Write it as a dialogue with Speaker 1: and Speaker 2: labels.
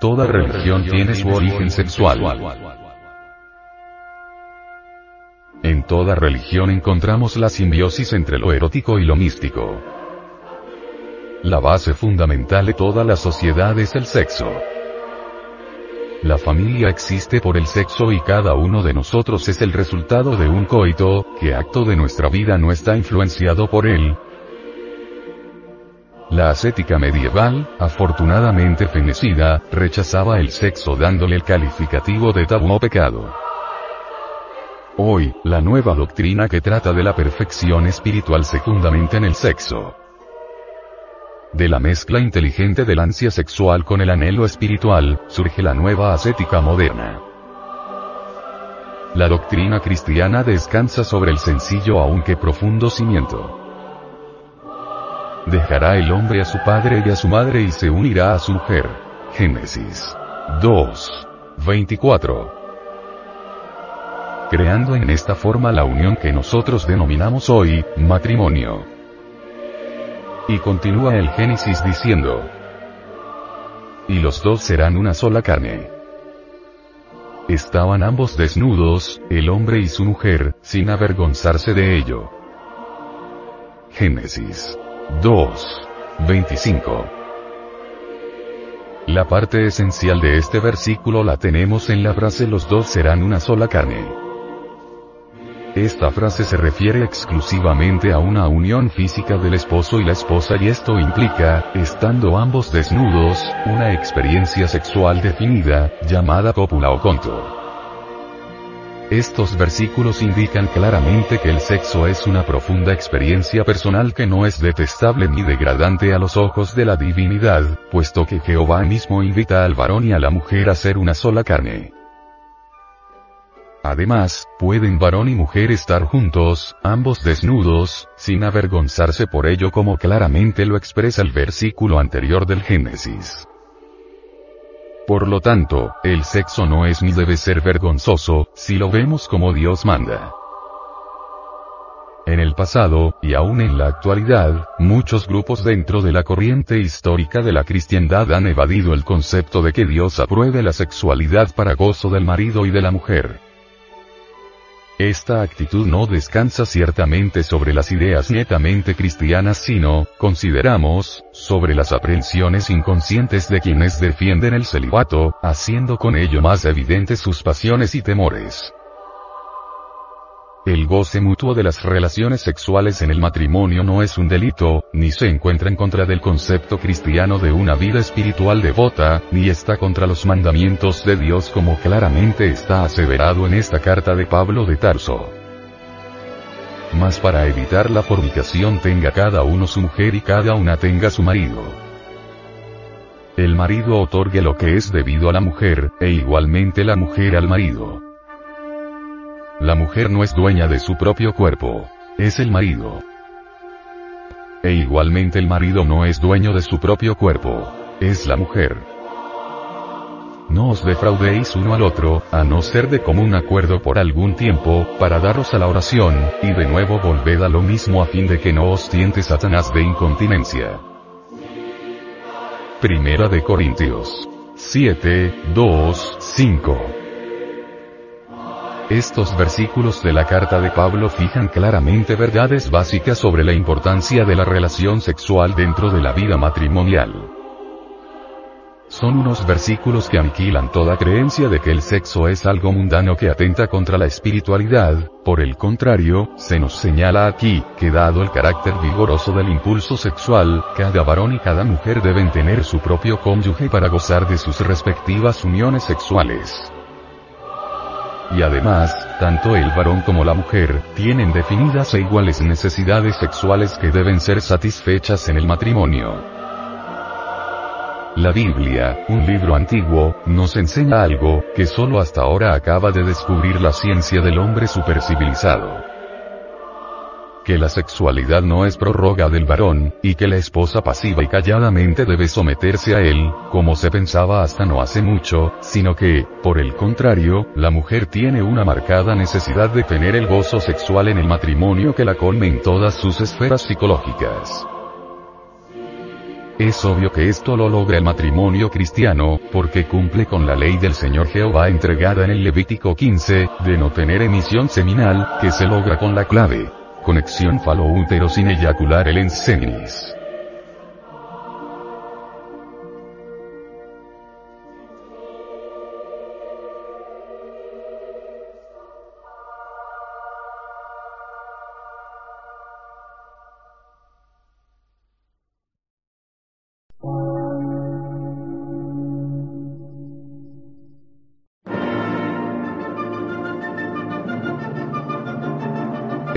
Speaker 1: Toda religión tiene su origen sexual. En toda religión encontramos la simbiosis entre lo erótico y lo místico. La base fundamental de toda la sociedad es el sexo. La familia existe por el sexo y cada uno de nosotros es el resultado de un coito, que acto de nuestra vida no está influenciado por él. La ascética medieval, afortunadamente fenecida, rechazaba el sexo dándole el calificativo de tabú o pecado. Hoy, la nueva doctrina que trata de la perfección espiritual se fundamenta en el sexo. De la mezcla inteligente del ansia sexual con el anhelo espiritual, surge la nueva ascética moderna. La doctrina cristiana descansa sobre el sencillo aunque profundo cimiento. Dejará el hombre a su padre y a su madre y se unirá a su mujer. Génesis 2. 24 creando en esta forma la unión que nosotros denominamos hoy, matrimonio. Y continúa el Génesis diciendo, y los dos serán una sola carne. Estaban ambos desnudos, el hombre y su mujer, sin avergonzarse de ello. Génesis 2. 25. La parte esencial de este versículo la tenemos en la frase los dos serán una sola carne. Esta frase se refiere exclusivamente a una unión física del esposo y la esposa y esto implica, estando ambos desnudos, una experiencia sexual definida, llamada cópula o conto. Estos versículos indican claramente que el sexo es una profunda experiencia personal que no es detestable ni degradante a los ojos de la divinidad, puesto que Jehová mismo invita al varón y a la mujer a ser una sola carne. Además, pueden varón y mujer estar juntos, ambos desnudos, sin avergonzarse por ello como claramente lo expresa el versículo anterior del Génesis. Por lo tanto, el sexo no es ni debe ser vergonzoso, si lo vemos como Dios manda. En el pasado, y aún en la actualidad, muchos grupos dentro de la corriente histórica de la cristiandad han evadido el concepto de que Dios apruebe la sexualidad para gozo del marido y de la mujer. Esta actitud no descansa ciertamente sobre las ideas netamente cristianas sino, consideramos, sobre las aprensiones inconscientes de quienes defienden el celibato, haciendo con ello más evidentes sus pasiones y temores. El goce mutuo de las relaciones sexuales en el matrimonio no es un delito, ni se encuentra en contra del concepto cristiano de una vida espiritual devota, ni está contra los mandamientos de Dios como claramente está aseverado en esta carta de Pablo de Tarso. Mas para evitar la fornicación tenga cada uno su mujer y cada una tenga su marido. El marido otorgue lo que es debido a la mujer, e igualmente la mujer al marido. La mujer no es dueña de su propio cuerpo. Es el marido. E igualmente el marido no es dueño de su propio cuerpo. Es la mujer. No os defraudéis uno al otro, a no ser de común acuerdo por algún tiempo, para daros a la oración, y de nuevo volved a lo mismo a fin de que no os tiente Satanás de incontinencia. Primera de Corintios 7, 2, 5. Estos versículos de la carta de Pablo fijan claramente verdades básicas sobre la importancia de la relación sexual dentro de la vida matrimonial. Son unos versículos que aniquilan toda creencia de que el sexo es algo mundano que atenta contra la espiritualidad, por el contrario, se nos señala aquí, que dado el carácter vigoroso del impulso sexual, cada varón y cada mujer deben tener su propio cónyuge para gozar de sus respectivas uniones sexuales. Y además, tanto el varón como la mujer, tienen definidas e iguales necesidades sexuales que deben ser satisfechas en el matrimonio. La Biblia, un libro antiguo, nos enseña algo, que solo hasta ahora acaba de descubrir la ciencia del hombre supercivilizado que la sexualidad no es prórroga del varón, y que la esposa pasiva y calladamente debe someterse a él, como se pensaba hasta no hace mucho, sino que, por el contrario, la mujer tiene una marcada necesidad de tener el gozo sexual en el matrimonio que la colme en todas sus esferas psicológicas. Es obvio que esto lo logra el matrimonio cristiano, porque cumple con la ley del Señor Jehová entregada en el Levítico 15, de no tener emisión seminal, que se logra con la clave. Conexión falo-útero sin eyacular el enseninis.